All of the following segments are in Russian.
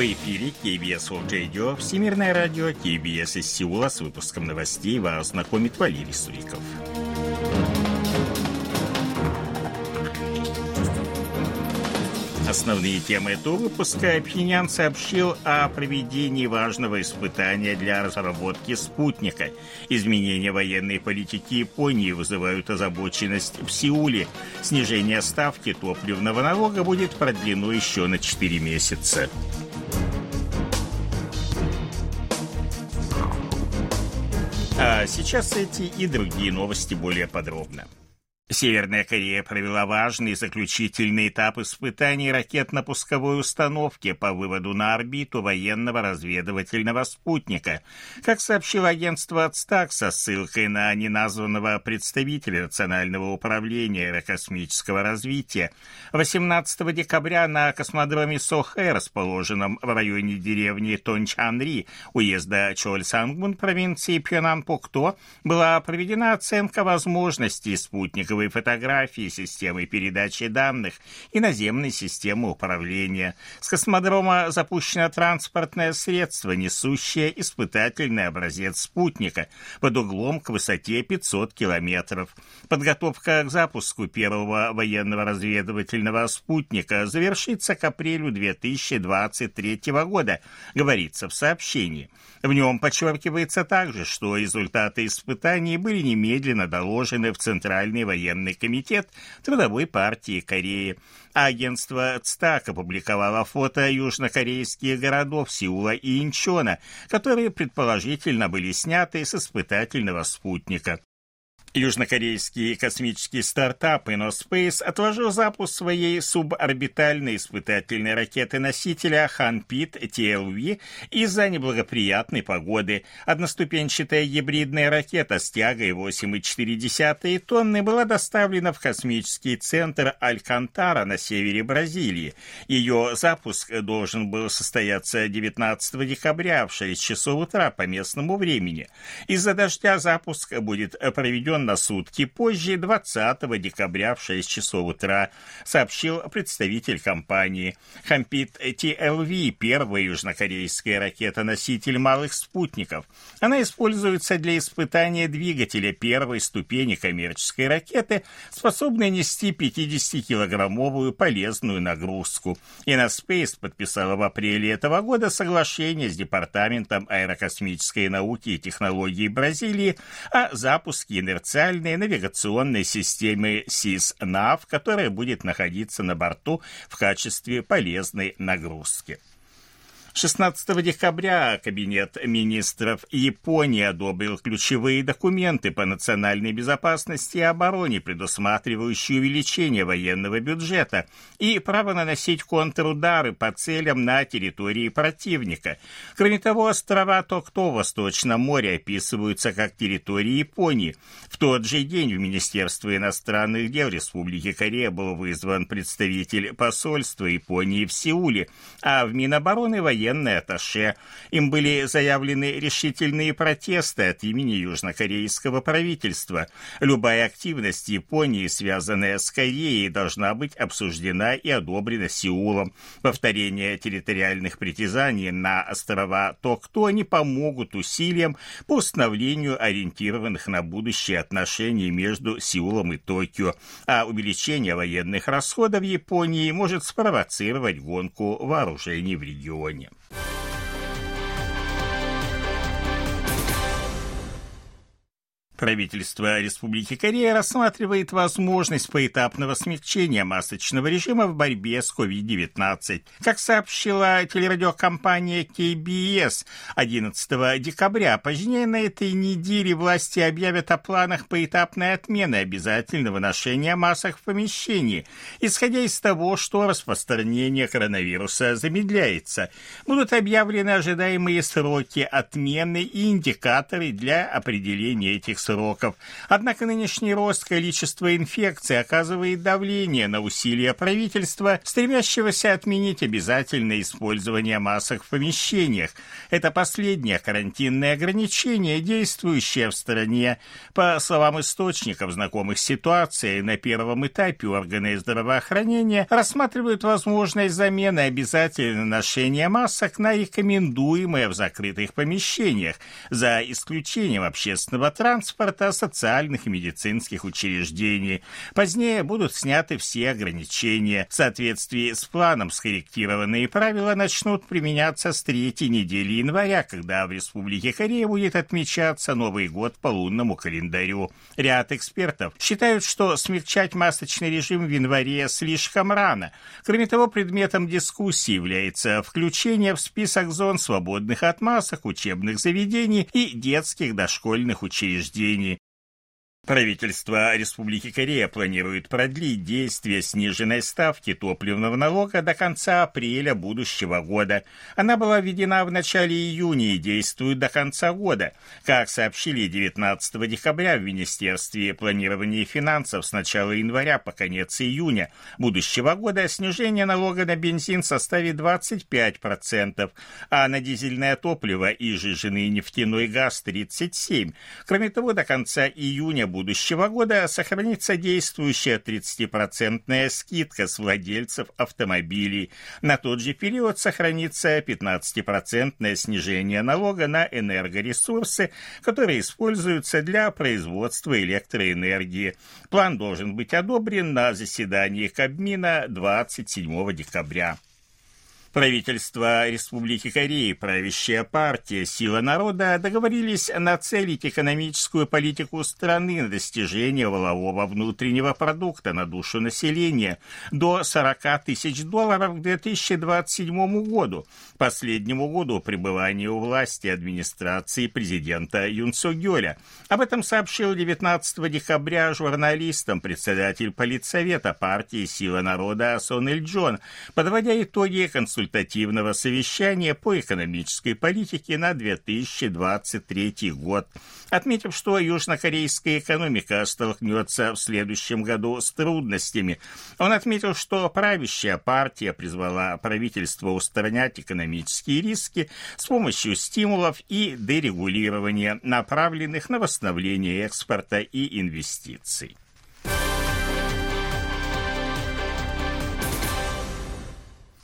В эфире KBS World Radio, Всемирное радио, KBS из Сеула. С выпуском новостей вас знакомит Валерий Суриков. Основные темы этого выпуска Пхеньян сообщил о проведении важного испытания для разработки спутника. Изменения военной политики Японии вызывают озабоченность в Сеуле. Снижение ставки топливного налога будет продлено еще на 4 месяца. А сейчас эти и другие новости более подробно. Северная Корея провела важный заключительный этап испытаний ракетно-пусковой установки по выводу на орбиту военного разведывательного спутника. Как сообщило агентство «Ацтак» со ссылкой на неназванного представителя Национального управления аэрокосмического развития, 18 декабря на космодроме Сохэ, расположенном в районе деревни Тончанри, уезда Чольсангмун провинции Пьонан-Пукто, была проведена оценка возможностей спутниковой цифровые фотографии, системы передачи данных и наземной системы управления. С космодрома запущено транспортное средство, несущее испытательный образец спутника под углом к высоте 500 километров. Подготовка к запуску первого военного разведывательного спутника завершится к апрелю 2023 года, говорится в сообщении. В нем подчеркивается также, что результаты испытаний были немедленно доложены в Центральный военный комитет Трудовой партии Кореи. Агентство ЦТАК опубликовало фото южнокорейских городов Сеула и Инчона, которые предположительно были сняты с испытательного спутника. Южнокорейский космический стартап InnoSpace отложил запуск своей суборбитальной испытательной ракеты-носителя Ханпит TLV из-за неблагоприятной погоды. Одноступенчатая гибридная ракета с тягой 8,4 тонны была доставлена в космический центр Алькантара на севере Бразилии. Ее запуск должен был состояться 19 декабря в 6 часов утра по местному времени. Из-за дождя запуск будет проведен на сутки позже, 20 декабря в 6 часов утра, сообщил представитель компании. Хампит TLV – первая южнокорейская ракета-носитель малых спутников. Она используется для испытания двигателя первой ступени коммерческой ракеты, способной нести 50-килограммовую полезную нагрузку. Иноспейс подписала в апреле этого года соглашение с Департаментом аэрокосмической науки и технологий Бразилии о запуске инерционного специальной навигационной системы SIS-NAV, которая будет находиться на борту в качестве полезной нагрузки. 16 декабря Кабинет министров Японии одобрил ключевые документы по национальной безопасности и обороне, предусматривающие увеличение военного бюджета и право наносить контрудары по целям на территории противника. Кроме того, острова Токто в Восточном море описываются как территории Японии. В тот же день в Министерство иностранных дел Республики Корея был вызван представитель посольства Японии в Сеуле, а в Минобороны военные военные атташе. Им были заявлены решительные протесты от имени южнокорейского правительства. Любая активность Японии, связанная с Кореей, должна быть обсуждена и одобрена Сеулом. Повторение территориальных притязаний на острова Токто не помогут усилиям по установлению ориентированных на будущее отношений между Сеулом и Токио, а увеличение военных расходов Японии может спровоцировать гонку вооружений в регионе. Правительство Республики Корея рассматривает возможность поэтапного смягчения масочного режима в борьбе с COVID-19. Как сообщила телерадиокомпания KBS 11 декабря, позднее на этой неделе власти объявят о планах поэтапной отмены обязательного ношения масок в помещении, исходя из того, что распространение коронавируса замедляется. Будут объявлены ожидаемые сроки отмены и индикаторы для определения этих сроков сроков. Однако нынешний рост количества инфекций оказывает давление на усилия правительства, стремящегося отменить обязательное использование масок в помещениях. Это последнее карантинное ограничение, действующее в стране. По словам источников, знакомых с ситуацией, на первом этапе органы здравоохранения рассматривают возможность замены обязательного ношения масок на рекомендуемое в закрытых помещениях, за исключением общественного транспорта, социальных и медицинских учреждений. Позднее будут сняты все ограничения. В соответствии с планом скорректированные правила начнут применяться с третьей недели января, когда в Республике Корея будет отмечаться Новый год по лунному календарю. Ряд экспертов считают, что смягчать масочный режим в январе слишком рано. Кроме того, предметом дискуссии является включение в список зон свободных от масок учебных заведений и детских дошкольных учреждений. Сардинии Правительство Республики Корея планирует продлить действие сниженной ставки топливного налога до конца апреля будущего года. Она была введена в начале июня и действует до конца года. Как сообщили 19 декабря в Министерстве планирования и финансов с начала января по конец июня будущего года снижение налога на бензин составит 25%, а на дизельное топливо и жиженый нефтяной газ 37%. Кроме того, до конца июня будущего года сохранится действующая 30% скидка с владельцев автомобилей. На тот же период сохранится 15% снижение налога на энергоресурсы, которые используются для производства электроэнергии. План должен быть одобрен на заседании Кабмина 27 декабря. Правительство Республики Кореи, правящая партия «Сила народа» договорились нацелить экономическую политику страны на достижение волового внутреннего продукта на душу населения до 40 тысяч долларов к 2027 году, последнему году пребывания у власти администрации президента Юн Су Гёля. Об этом сообщил 19 декабря журналистам председатель политсовета партии «Сила народа» Сон Иль Джон, подводя итоги консультации консультативного совещания по экономической политике на 2023 год, отметив, что южнокорейская экономика столкнется в следующем году с трудностями. Он отметил, что правящая партия призвала правительство устранять экономические риски с помощью стимулов и дерегулирования, направленных на восстановление экспорта и инвестиций.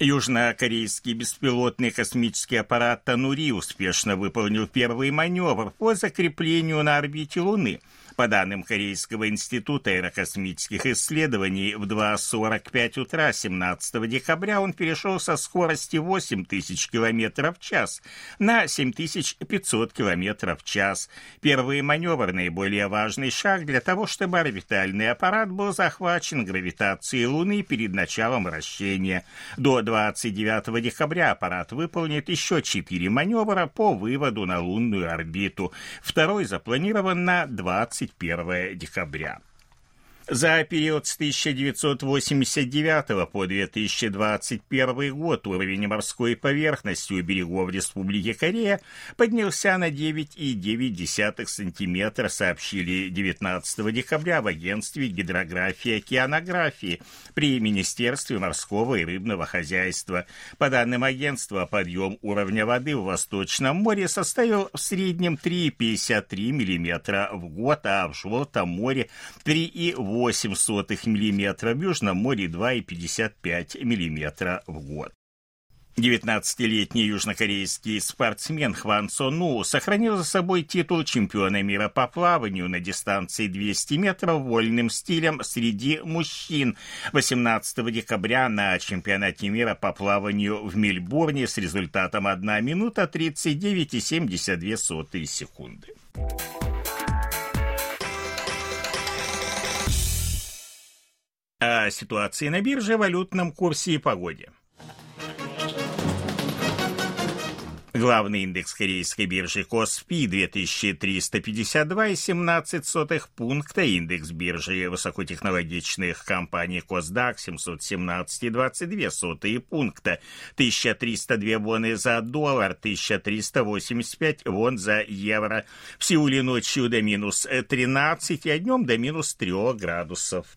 Южнокорейский беспилотный космический аппарат «Танури» успешно выполнил первый маневр по закреплению на орбите Луны – по данным Корейского института аэрокосмических исследований, в 2.45 утра 17 декабря он перешел со скорости 8000 км в час на 7500 км в час. Первый маневр – наиболее важный шаг для того, чтобы орбитальный аппарат был захвачен гравитацией Луны перед началом вращения. До 29 декабря аппарат выполнит еще четыре маневра по выводу на лунную орбиту. Второй запланирован на 20 31 декабря. За период с 1989 по 2021 год уровень морской поверхности у берегов Республики Корея поднялся на 9,9 см, сообщили 19 декабря в агентстве гидрографии и океанографии при Министерстве морского и рыбного хозяйства. По данным агентства, подъем уровня воды в Восточном море составил в среднем 3,53 мм в год, а в Желтом море 3,8 0,08 мм, в Южном море 2,55 мм в год. 19-летний южнокорейский спортсмен Хван Сону сохранил за собой титул чемпиона мира по плаванию на дистанции 200 метров вольным стилем среди мужчин 18 декабря на чемпионате мира по плаванию в Мельбурне с результатом 1 минута 39,72 секунды. О ситуации на бирже, валютном курсе и погоде. Главный индекс корейской биржи Коспи 2352,17 пункта, индекс биржи высокотехнологичных компаний Косдак 717,22 пункта, 1302 воны за доллар, 1385 вон за евро. В Сеуле ночью до минус 13, а днем до минус 3 градусов.